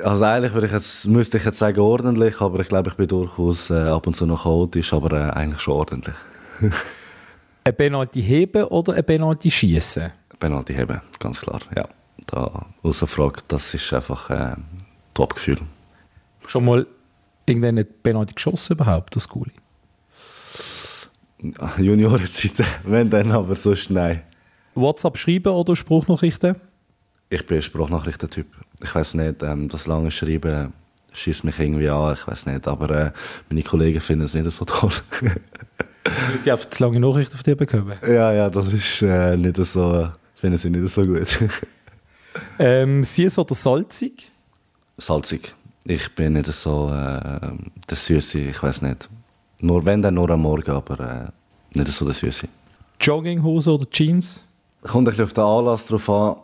Also eigentlich würde ich jetzt, müsste ich jetzt sagen ordentlich, aber ich glaube, ich bin durchaus äh, ab und zu noch chaotisch, aber äh, eigentlich schon ordentlich. ein Penalty heben oder ein Penalty schießen? Penalty heben, ganz klar, ja. Da, außer Frage, das ist einfach ein äh, Top-Gefühl. Schon mal irgendwann ein Penalty geschossen überhaupt, das Goalie? Juniorenzeit, wenn dann, aber sonst nein. WhatsApp schreiben oder Spruchnachrichten? Ich bin ein Spruchnachrichtentyp. Ich weiß nicht, ähm, das lange Schreiben schießt mich irgendwie an, ich weiß nicht, aber äh, meine Kollegen finden es nicht so toll. Weil sie einfach zu lange Nachrichten auf dich bekommen? Ja, ja, das ist äh, nicht so, finden sie nicht so gut. ähm, Süß oder salzig? Salzig. Ich bin nicht so äh, der Süße, ich weiß nicht. Nur wenn, dann nur am Morgen, aber äh, nicht so der Süße. Jogginghose oder Jeans? Kommt ein bisschen auf den Anlass drauf an,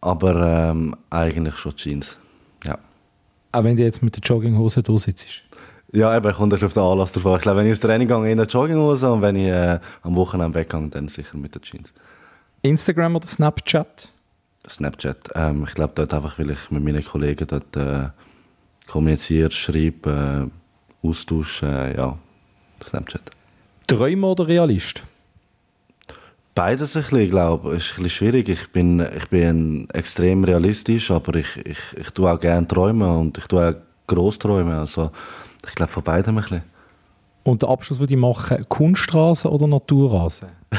aber ähm, eigentlich schon Jeans. Ja. Auch wenn du jetzt mit der Jogginghose da sitzt? Ja, eben, kommt ein bisschen auf den Anlass drauf an. Ich glaube, wenn ich ins Training gehe, in der Jogginghose und wenn ich äh, am Wochenende weggehe, dann sicher mit den Jeans. Instagram oder Snapchat? Snapchat. Ähm, ich glaube, dort einfach, weil ich mit meinen Kollegen dort äh, kommuniziere, schreibe, äh, austausche, äh, ja, Snapchat. Träumer oder Realist? Beides ein bisschen, glaube ich. Ist ein bisschen schwierig. Ich bin, ich bin extrem realistisch, aber ich, ich, ich tue auch gerne träumen und ich tue auch gross träumen. Also, ich glaube, von beidem ein bisschen. Und der Abschluss würde ich machen, Kunstrasen oder Naturrasen?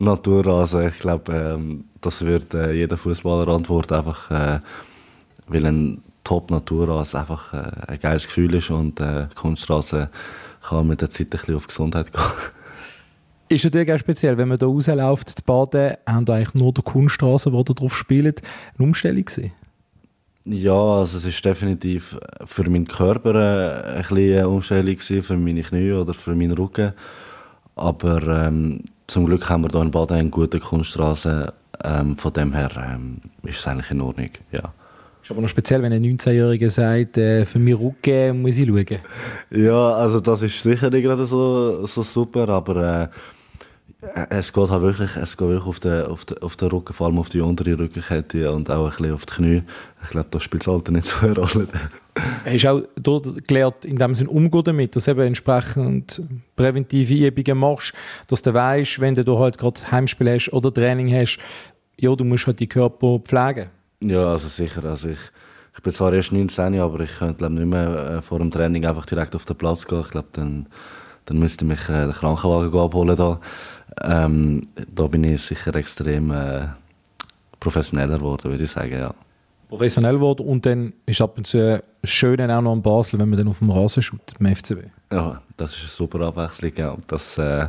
Naturrasen. Ich glaube, ähm, das wird äh, jeder Fußballer antworten, einfach, äh, weil ein Top-Naturrasen einfach äh, ein geiles Gefühl ist und äh, Kunstrasen kann mit der Zeit ein bisschen auf Gesundheit gehen. Ist natürlich auch speziell, wenn man hier rausläuft, zu baden, haben da eigentlich nur die Kunststraße, die da drauf spielt, eine Umstellung gewesen? Ja, also es ist definitiv für meinen Körper äh, eine Umstellung gewesen, für meine Knie oder für meinen Rücken. Aber ähm, zum Glück haben wir hier in Baden eine gute Kunststraße. Ähm, von dem her ähm, ist es eigentlich in Ordnung, ja. Ist aber noch speziell, wenn ein 19-Jähriger sagt, äh, für mich Rücken muss ich schauen. Ja, also das ist sicher nicht gerade so, so super, aber äh, es geht halt wirklich, es geht wirklich auf den, auf, den, auf den Rücken, vor allem auf die untere Rückenkette und auch ein bisschen auf die Knie. Ich glaube, da spielt das Alter nicht so eine Rolle. Hast du auch gelernt, in dem Sinne umgehen damit, dass eben entsprechend präventive Übungen machst, dass du weißt, wenn du halt gerade Heimspiel hast oder Training hast, ja, du musst halt die Körper pflegen. Ja, also sicher. Also ich, ich bin zwar erst 19, aber ich könnte glaub, nicht mehr äh, vor dem Training einfach direkt auf den Platz gehen. Ich glaube, dann, dann müsste mich äh, der Krankenwagen abholen da. Ähm, da bin ich sicher extrem äh, professioneller geworden, würde ich sagen, ja. Professionell geworden und dann ist ab und zu schön auch noch in Basel, wenn man dann auf dem Rasen schaut, im FCB. Ja, das ist eine super Abwechslung, ja. Das, äh,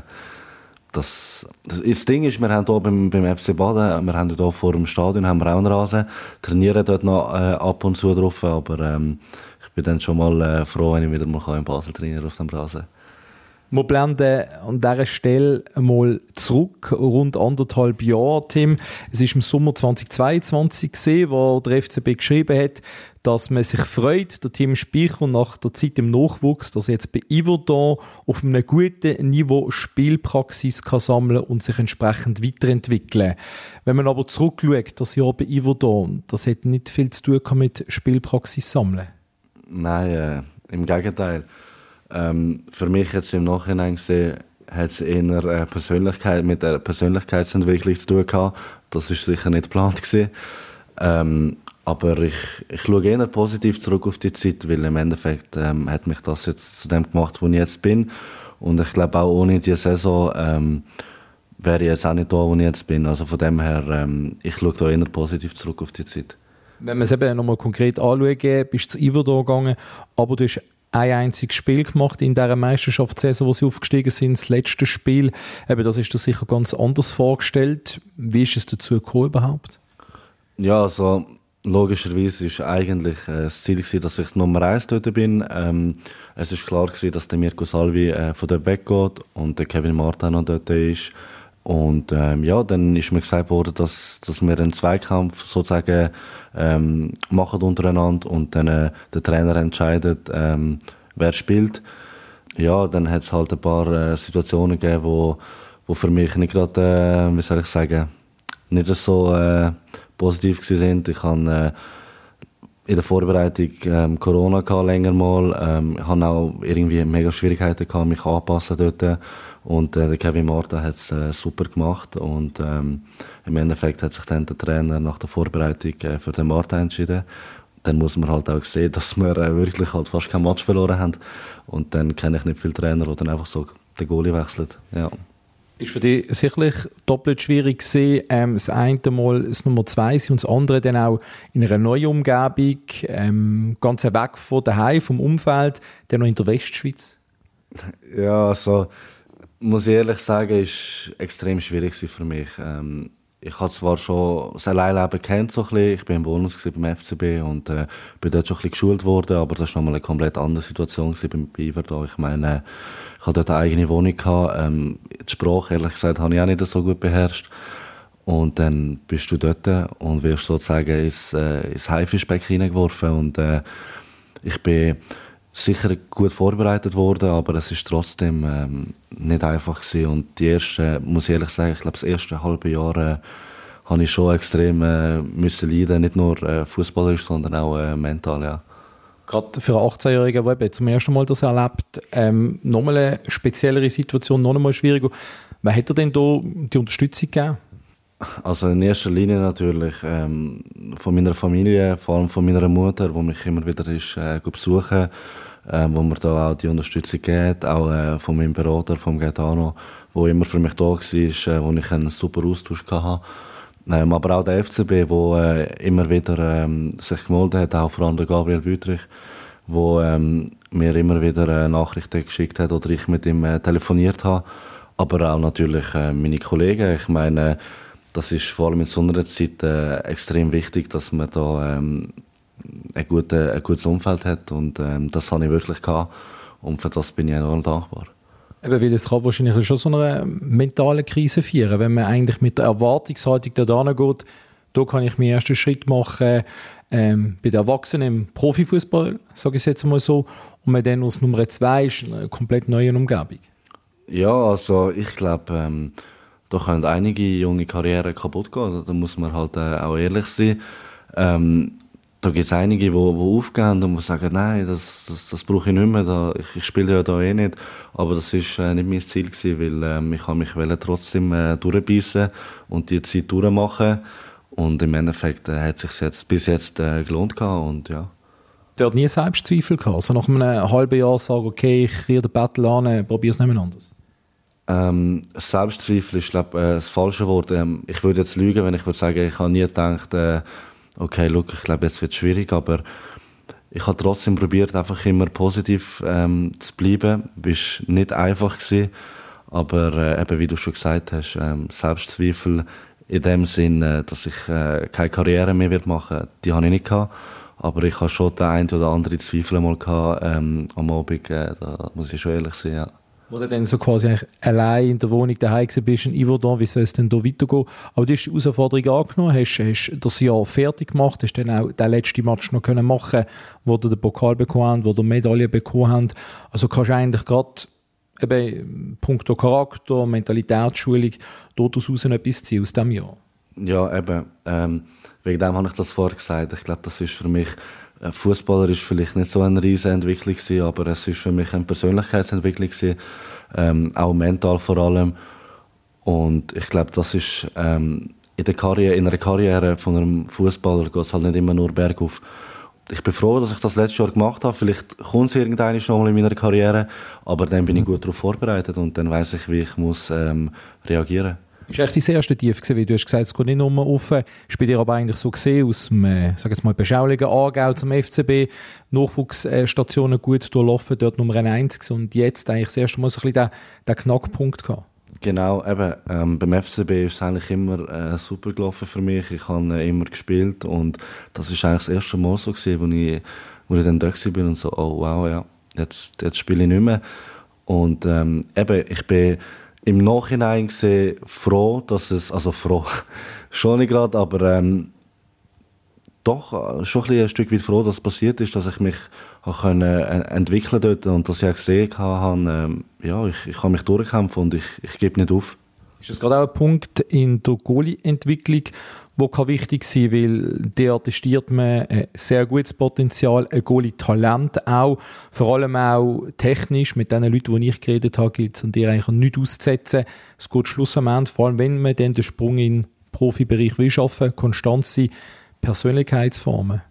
das, das, das Ding ist, wir haben hier beim, beim FC Baden, wir haben hier vor dem Stadion haben wir auch einen Rasen, trainieren dort noch äh, ab und zu drauf, aber ähm, ich bin dann schon mal äh, froh, wenn ich wieder mal in Basel trainieren auf dem Rasen. Wir blenden an dieser Stelle einmal zurück, rund anderthalb Jahre, Tim. Es ist im Sommer 2022 gesehen, wo der FCB geschrieben hat, dass man sich freut, der Team Speicher nach der Zeit im Nachwuchs, dass er jetzt bei Iverdon auf einem guten Niveau Spielpraxis kann sammeln und sich entsprechend weiterentwickeln. Wenn man aber zurückschaut, das Jahr bei Iverdon, das hat nicht viel zu tun mit Spielpraxis sammeln. Nein, äh, im Gegenteil. Ähm, für mich jetzt im Nachhinein gesehen, hat es eher äh, Persönlichkeit, mit der Persönlichkeitsentwicklung zu tun gehabt. Das ist sicher nicht geplant. Ähm, aber ich, ich schaue eher positiv zurück auf die Zeit, weil im Endeffekt ähm, hat mich das jetzt zu dem gemacht, wo ich jetzt bin. Und ich glaube auch ohne diese Saison ähm, wäre ich jetzt auch nicht da, wo ich jetzt bin. Also von dem her, ähm, ich schaue da eher positiv zurück auf die Zeit. Wenn wir es eben nochmal konkret anschauen, bist du zu Iverdor gegangen, aber du hast ein einziges Spiel gemacht in dieser Meisterschaftssaison, wo sie aufgestiegen sind, das letzte Spiel. Eben, das ist dir sicher ganz anders vorgestellt. Wie ist es dazu gekommen überhaupt? Ja, also logischerweise ist eigentlich äh, das Ziel gewesen, dass ich Nummer eins dort bin. Ähm, es ist klar gewesen, dass der Mirko Salvi äh, von dort weggeht und der Kevin Martin noch dort ist. Und ähm, ja, dann ist mir gesagt worden, dass, dass wir einen Zweikampf sozusagen ähm, machen untereinander und dann äh, der Trainer entscheidet, ähm, wer spielt. Ja, dann hat es halt ein paar äh, Situationen gegeben, wo, wo für mich nicht gerade, äh, wie soll ich sagen, nicht so äh, positiv sind. Ich habe äh, in der Vorbereitung ähm, Corona länger mal. Ähm, ich hatte auch irgendwie mega Schwierigkeiten gehabt, mich anpassen dort. Und äh, der Kevin Martin hat es äh, super gemacht und ähm, im Endeffekt hat sich dann der Trainer nach der Vorbereitung äh, für den Martin entschieden. Dann muss man halt auch sehen, dass wir äh, wirklich halt fast kein Match verloren haben. Und dann kenne ich nicht viele Trainer, die dann einfach so den Goalie wechseln. Ja. Ist für dich sicherlich doppelt schwierig gesehen, ähm, das eine Mal das Nummer zwei sein und das andere dann auch in einer neuen Umgebung, ähm, ganz weg von daheim, vom Umfeld, dann noch in der Westschweiz? Ja, also muss ich ehrlich sagen, ist extrem schwierig für mich. Ähm, ich habe zwar schon das Alleinleben kennt so. Ich bin im Wohnhaus beim FCB und äh, bin dort schon ein geschult worden, aber das war nochmal eine komplett andere Situation beim Beaver da. Ich meine, ich hatte dort eine eigene Wohnung gehabt. Ähm, die Sprache, ehrlich gesagt, habe ich auch nicht so gut beherrscht. Und dann bist du dort und wirst sozusagen ins, äh, ins Haifischbecken hineingeworfen und äh, ich bin sicher gut vorbereitet worden, aber es ist trotzdem ähm, nicht einfach gewesen. Und die ersten, muss ich ehrlich sagen, ich glaube, das erste halbe Jahr äh, habe ich schon extrem äh, müssen leiden, nicht nur äh, fußballerisch, sondern auch äh, mental, ja. Gerade für einen 18-Jährigen, der zum ersten Mal das erlebt, ähm, nochmal eine speziellere Situation, noch einmal schwieriger. Wer er denn da die Unterstützung gegeben? Also in erster Linie natürlich ähm, von meiner Familie, vor allem von meiner Mutter, die mich immer wieder ist, äh, besuchen, äh, wo mir da auch die Unterstützung gibt, auch äh, von meinem Berater, vom Gaetano, wo immer für mich da war, äh, wo ich einen super Austausch hatte. Ähm, aber auch der FCB, wo äh, immer wieder ähm, sich gemeldet hat, auch vor allem der Gabriel Wüttrich, wo ähm, mir immer wieder äh, Nachrichten geschickt hat oder ich mit ihm äh, telefoniert habe. Aber auch natürlich äh, meine Kollegen. Ich meine, das ist vor allem in so einer Zeit äh, extrem wichtig, dass man da ähm, ein, gute, ein gutes Umfeld hat und ähm, das habe ich wirklich gehabt und für das bin ich enorm dankbar. Eben, weil es kann wahrscheinlich schon so eine mentale Krise führen, wenn man eigentlich mit der Erwartungshaltung da geht, da kann ich meinen ersten Schritt machen, ähm, bei den Erwachsenen im Profifußball, sage ich jetzt mal so, und man dann als Nummer zwei ist in einer komplett neuen Umgebung. Ja, also ich glaube, ähm, da können einige junge Karrieren kaputt gehen. Da muss man halt äh, auch ehrlich sein. Ähm, da gibt es einige, die, die aufgehen und sagen, nein, das, das, das brauche ich nicht mehr, da, ich, ich spiele ja da eh nicht. Aber das ist äh, nicht mein Ziel gewesen, weil ähm, ich mich trotzdem äh, durchbeissen und die Zeit durchmachen. Und im Endeffekt äh, hat es sich jetzt, bis jetzt äh, gelohnt und ja. Dort nie Selbstzweifel gehabt? Also nach einem halben Jahr sagen, okay, ich kriege den Battle an, probiere es nicht mehr anders? Ähm, Selbstzweifel ist, glaube äh, das falsche Wort. Ähm, ich würde jetzt lügen, wenn ich würde sagen, ich habe nie gedacht, äh, okay, look, ich glaube, jetzt wird es schwierig, aber ich habe trotzdem probiert, einfach immer positiv ähm, zu bleiben. Es war nicht einfach, gewesen, aber äh, eben, wie du schon gesagt hast, ähm, Selbstzweifel in dem Sinn, äh, dass ich äh, keine Karriere mehr wird machen die habe ich nicht gehabt. Aber ich habe schon den einen oder anderen Zweifel mal gehabt, ähm, am Abend, äh, da muss ich schon ehrlich sein, ja. Wo du dann so quasi allein in der Wohnung daheim bist, in Yverdon, wie soll es denn da weitergehen? Aber du hast die Herausforderung angenommen, hast, hast das Jahr fertig gemacht, hast dann auch den letzten Match noch können machen wo du den Pokal bekommen hast, wo du Medaille bekommen hast. Also kannst du eigentlich gerade eben punkto Charakter, Mentalitätsschulung, daraus raus etwas ziehen aus diesem Jahr? Ja, eben. Ähm, wegen dem habe ich das vorher gesagt. Ich glaube, das ist für mich Fußballer ist vielleicht nicht so eine riesige Entwicklung gewesen, aber es ist für mich eine Persönlichkeitsentwicklung gewesen, ähm, auch mental vor allem. Und ich glaube, das ist ähm, in der Karriere, in einer Karriere von einem Fußballer geht es halt nicht immer nur bergauf. Ich bin froh, dass ich das letztes Jahr gemacht habe. Vielleicht kommt es irgendwann schon mal in meiner Karriere, aber dann bin ich gut darauf vorbereitet und dann weiß ich, wie ich muss ähm, reagieren muss. War echt dein erste Tief, wie du hast gesagt, es geht nicht nur auf. Ist bei dir aber eigentlich so gesehen, aus dem, äh, sag jetzt mal, beschaulichen Aargau zum FCB, Nachwuchsstationen gut durchlaufen, dort Nummer 1 und jetzt eigentlich das erste Mal so ein bisschen den, den Knackpunkt gehabt. Genau, eben, ähm, beim FCB ist es eigentlich immer äh, super gelaufen für mich. Ich habe äh, immer gespielt und das ist eigentlich das erste Mal so gewesen, wo ich, wo ich dann da bin und so, oh wow, ja, jetzt, jetzt spiele ich nicht mehr. Und ähm, eben, ich bin im Nachhinein gesehen froh, dass es, also froh, schon nicht gerade, aber ähm, doch äh, schon ein, Stück weit froh, dass es passiert ist, dass ich mich können, äh, entwickeln dort und dass ich auch gesehen habe, ähm, ja, ich, ich kann mich durchkämpfen und ich, ich gebe nicht auf. Ist das gerade auch ein Punkt in der Goalie-Entwicklung, wo kann wichtig sein, weil der attestiert man ein sehr gutes Potenzial, ein Goalie-Talent auch, vor allem auch technisch, mit den Leuten, die ich geredet habe, gilt es an dir eigentlich nichts auszusetzen. Es geht Schluss am Ende, vor allem wenn man dann den Sprung in den Profibereich will schaffen, konstant sein, Persönlichkeitsformen.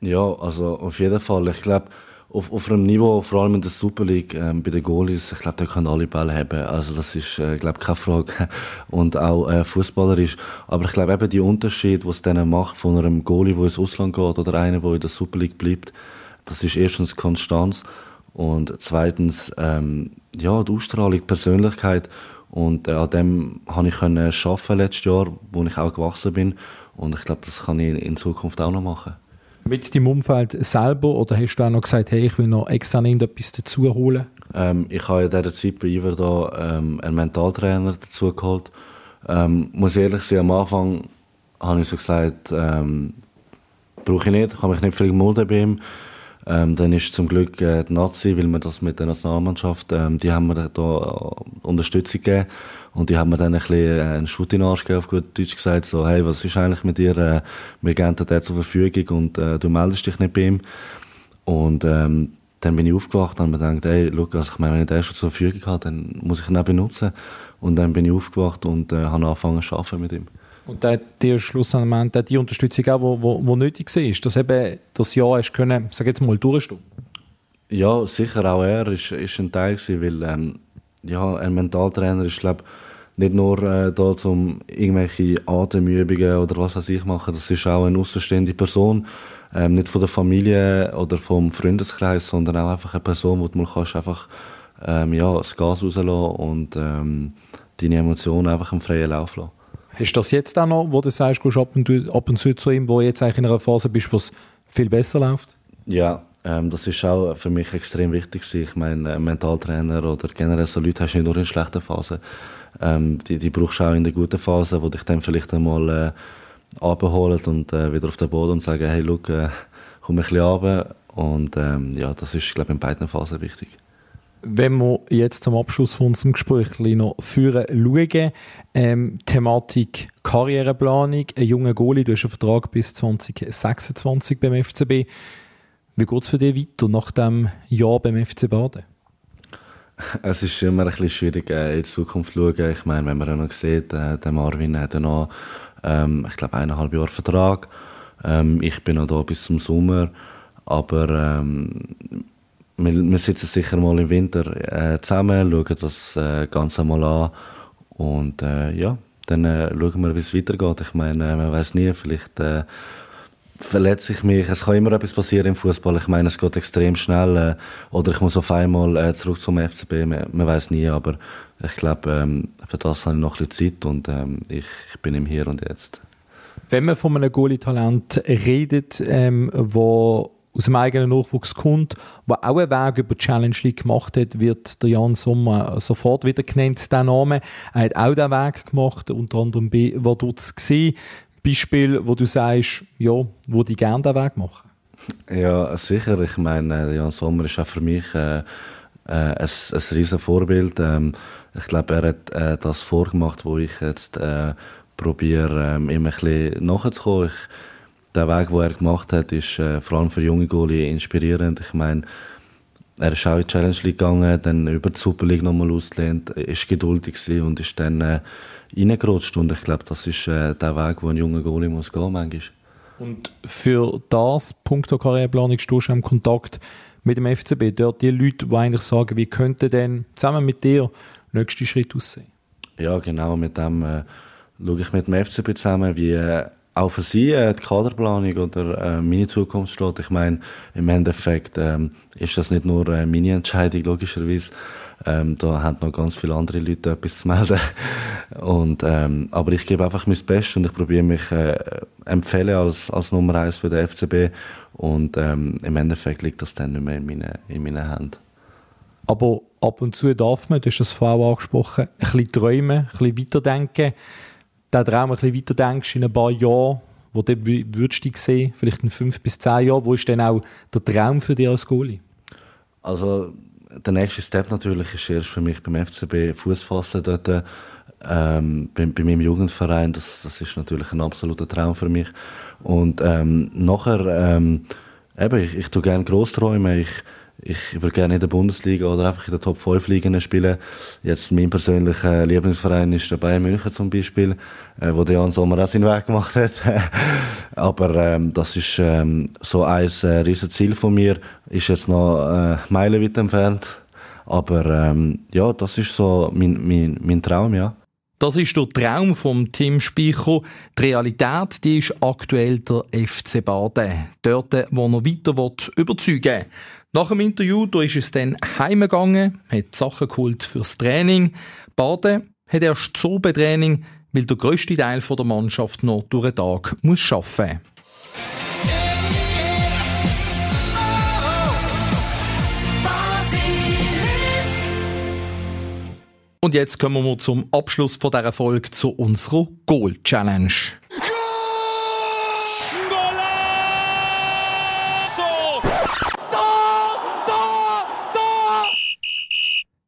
Ja, also auf jeden Fall. Ich glaube, auf, auf einem Niveau, vor allem in der Super League, ähm, bei den Goalies, ich glaube, da können alle Bälle haben. Also das ist, äh, glaube keine Frage. Und auch äh, fußballerisch. Aber ich glaube eben, die Unterschied, was es dann macht von einem Goalie, der ins Ausland geht oder einer, der in der Super League bleibt, das ist erstens Konstanz und zweitens ähm, ja, die Ausstrahlung, die Persönlichkeit. Und äh, an dem habe ich können schaffen letztes Jahr, wo ich auch gewachsen bin. Und ich glaube, das kann ich in Zukunft auch noch machen. Mit deinem Umfeld selber oder hast du auch noch gesagt, hey, ich will noch extra etwas dazu holen? Ähm, ich habe in dieser Zeit bei Iver da, ähm, einen Mentaltrainer dazu geholt. Ähm, muss ehrlich sein, am Anfang habe ich so gesagt, ähm, brauche ich nicht, kann mich nicht viel mulden bei ihm. Ähm, dann ist zum Glück äh, die Nazi, weil wir das mit der Nationalmannschaft, ähm, die haben mir da äh, Unterstützung gegeben. Und die haben mir dann ein bisschen äh, einen Schutt in den Arsch gegeben, auf gut Deutsch gesagt, so, hey, was ist eigentlich mit dir? Äh, wir geben dir den zur Verfügung und äh, du meldest dich nicht bei ihm. Und ähm, dann bin ich aufgewacht und habe mir gedacht, hey, Lukas, ich meine, wenn ich den schon zur Verfügung habe, dann muss ich ihn auch benutzen. Und dann bin ich aufgewacht und äh, habe angefangen zu arbeiten mit ihm. Und der der schlussendlich die Unterstützung auch, wo, wo, wo nötig war, dass eben das Jahr hast können, sag jetzt mal, durchstehen? Ja, sicher auch er ist, ist ein Teil gewesen, weil ähm, ja, ein Mentaltrainer ist, glaube nicht nur äh, da, um irgendwelche Atemübungen oder was weiß ich machen. Das ist auch eine außenstehende Person, ähm, nicht von der Familie oder vom Freundeskreis, sondern auch einfach eine Person, wo du kannst einfach ähm, ja, das Gas rauslassen und ähm, deine Emotionen einfach im freien Lauf lassen. Hast du das jetzt auch noch, wo du sagst, gehst ab und, ab und zu zu ihm, wo du jetzt eigentlich in einer Phase bist, wo es viel besser läuft? Ja, ähm, das ist auch für mich extrem wichtig. Ich meine, Mentaltrainer oder generell so Leute hast du nicht nur in schlechten Phasen. Ähm, die, die brauchst du auch in der guten Phase, wo dich dann vielleicht einmal abholen und äh, wieder auf den Boden und sagen, hey, look, äh, komm ein bisschen runter. Und ähm, ja, das ist, glaube ich, in beiden Phasen wichtig. Wenn wir jetzt zum Abschluss von unserem Gespräch noch führen schauen, ähm, Thematik Karriereplanung, ein junger Goalie, du hast einen Vertrag bis 2026 beim FCB. Wie geht es für dich weiter nach dem Jahr beim FC Baden? Es ist immer ein bisschen schwierig, äh, in die Zukunft zu schauen. Ich meine, wenn man ja noch sieht, äh, der Marvin hat noch, ähm, ich glaube, eineinhalb Jahre Vertrag. Ähm, ich bin noch da bis zum Sommer. Aber ähm, wir, wir, sitzen sicher mal im Winter äh, zusammen, schauen das äh, Ganze mal an. Und äh, ja, dann äh, schauen wir, wie es weitergeht. Ich meine, man weiß nie, vielleicht äh, verletze ich mich. Es kann immer etwas passieren im Fußball. Ich meine, es geht extrem schnell. Äh, oder ich muss auf einmal äh, zurück zum FCB. Man, man weiß nie, aber ich glaube, ähm, für das habe ich noch ein bisschen Zeit und ähm, ich, ich bin im Hier und Jetzt. Wenn man von einem Goalie-Talent redet, ähm, wo aus dem eigenen Nachwuchs kommt, der auch einen Weg über die Challenge League gemacht hat, wird der Jan Sommer sofort wieder genannt, der Name. Er hat auch diesen Weg gemacht, unter anderem bei Vaduz gesehen. Beispiel, wo du sagst, ja, wo die gerne den Weg machen? Ja, sicher. Ich meine, Jan Sommer ist auch für mich äh, äh, ein, ein riesen Vorbild. Ähm, ich glaube, er hat äh, das vorgemacht, wo ich jetzt äh, probiere, ähm, immer ein bisschen nachzukommen. Ich, der Weg, den er gemacht hat, ist äh, vor allem für junge Goalie inspirierend. Ich meine, er ist auch in die Challenge League gegangen, dann über die Super League nochmal ausgelehnt, ist geduldig und ist dann äh, reingerutscht. Und ich glaube, das ist äh, der Weg, wo ein junger Goalie muss gehen manchmal. Und für das Punkt der Karriereplanung stehst du im Kontakt mit dem FCB. Dort die Leute, die eigentlich sagen, wie könnte denn zusammen mit dir der nächste Schritt aussehen? Ja, genau. Mit dem äh, schaue ich mit dem FCB zusammen, wie äh, auch für sie äh, die Kaderplanung oder äh, meine Zukunft steht. Ich meine, im Endeffekt ähm, ist das nicht nur äh, meine Entscheidung, logischerweise. Ähm, da haben noch ganz viele andere Leute etwas zu melden. Und, ähm, aber ich gebe einfach mein Bestes und ich probiere mich äh, empfehlen als, als Nummer eins für den FCB. Und ähm, im Endeffekt liegt das dann nicht mehr in meinen, in meinen Händen. Aber ab und zu darf man, du hast das vorhin angesprochen, ein bisschen träumen, ein bisschen weiterdenken den Traum ein bisschen weiter denkst, in ein paar Jahren, wo du würdest dich sehen, vielleicht in fünf bis zehn Jahren, wo ist denn auch der Traum für dich als Goalie? Also der nächste Step natürlich ist erst für mich beim FCB Fuß fassen dort. Ähm, bei, bei, meinem Jugendverein, das, das ist natürlich ein absoluter Traum für mich. Und ähm, nachher, ähm, eben, ich, ich tue gerne Grossträume. Ich, ich würde gerne in der Bundesliga oder einfach in der Top 5 Ligen spielen. Jetzt mein persönlicher Lieblingsverein ist der Bayern München zum Beispiel, äh, wo der Jan Sommer auch seinen Weg gemacht hat. Aber ähm, das ist ähm, so ein äh, riesen Ziel von mir, ist jetzt noch äh, meilenweit entfernt. Aber ähm, ja, das ist so mein, mein, mein Traum, ja. Das ist der Traum vom Tim Speicher. Die Realität die ist aktuell der FC Baden. Dort, wo er weiter überzeugen will. Nach dem Interview da ist es dann heimgegangen, hat Sachen geholt fürs Training. Baden hat erst Zurbetraining, weil der grösste Teil der Mannschaft noch durch den Tag muss arbeiten muss. Und jetzt kommen wir zum Abschluss von dieser Folge zu unserer Goal Challenge.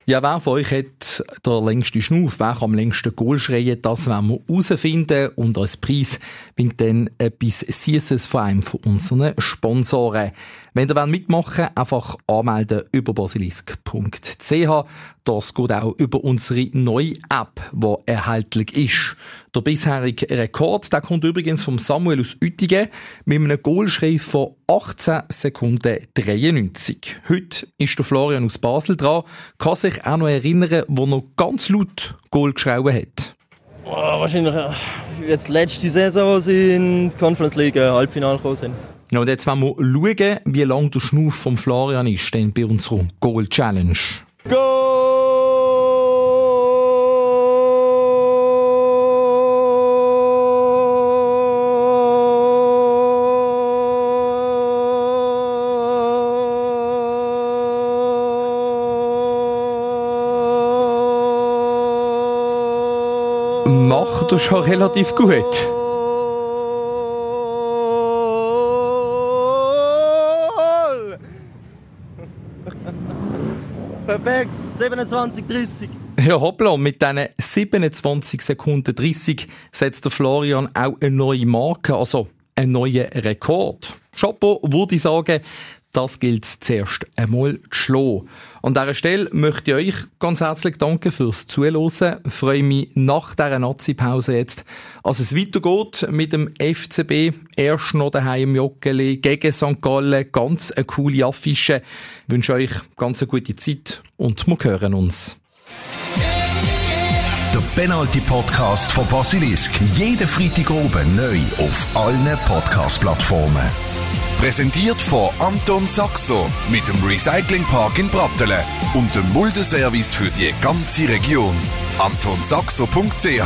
Ja, wer von euch hat der längste Schnuff, wer kann am längsten Goal schreien, das werden wir herausfinden und als Preis bringt dann etwas Süßes von einem von unseren Sponsoren. Wenn ihr mitmachen wollt, einfach anmelden über basilisk.ch. Das geht auch über unsere neue App, die erhältlich ist. Der bisherige Rekord der kommt übrigens vom Samuel aus Uettigen mit einem Goalschrift von 18 Sekunden 93. Heute ist der Florian aus Basel dran, kann sich auch noch erinnern, wo er ganz laut Goal geschrieben hat. Oh, wahrscheinlich äh, jetzt letzte Saison, als sie in die Conference League äh, Halbfinale gekommen sind. Ja, und jetzt wollen wir schauen, wie lang der Schnuff von Florian ist, denn bei unserer Goal Challenge. Macht das schon relativ gut. Perfekt, 27, 30. Ja, hoppla, mit diesen 27 Sekunden 30 setzt der Florian auch eine neue Marke, also einen neuen Rekord. Chapeau, würde ich sagen, das gilt zuerst einmal zu schlagen. An dieser Stelle möchte ich euch ganz herzlich danken fürs Zuhören. Freue mich nach dieser Nazi-Pause jetzt, als es weitergeht mit dem FCB. Erst noch daheim im Joggeli gegen St. Gallen. Ganz eine coole Affische. Ich wünsche euch ganz eine gute Zeit und wir hören uns. Der Penalty Podcast von Basilisk. Jeden Freitag oben neu auf allen Podcast-Plattformen. Präsentiert von Anton Saxo mit dem Recyclingpark in Brattelen und dem Muldeservice für die ganze Region. AntonSaxo.ch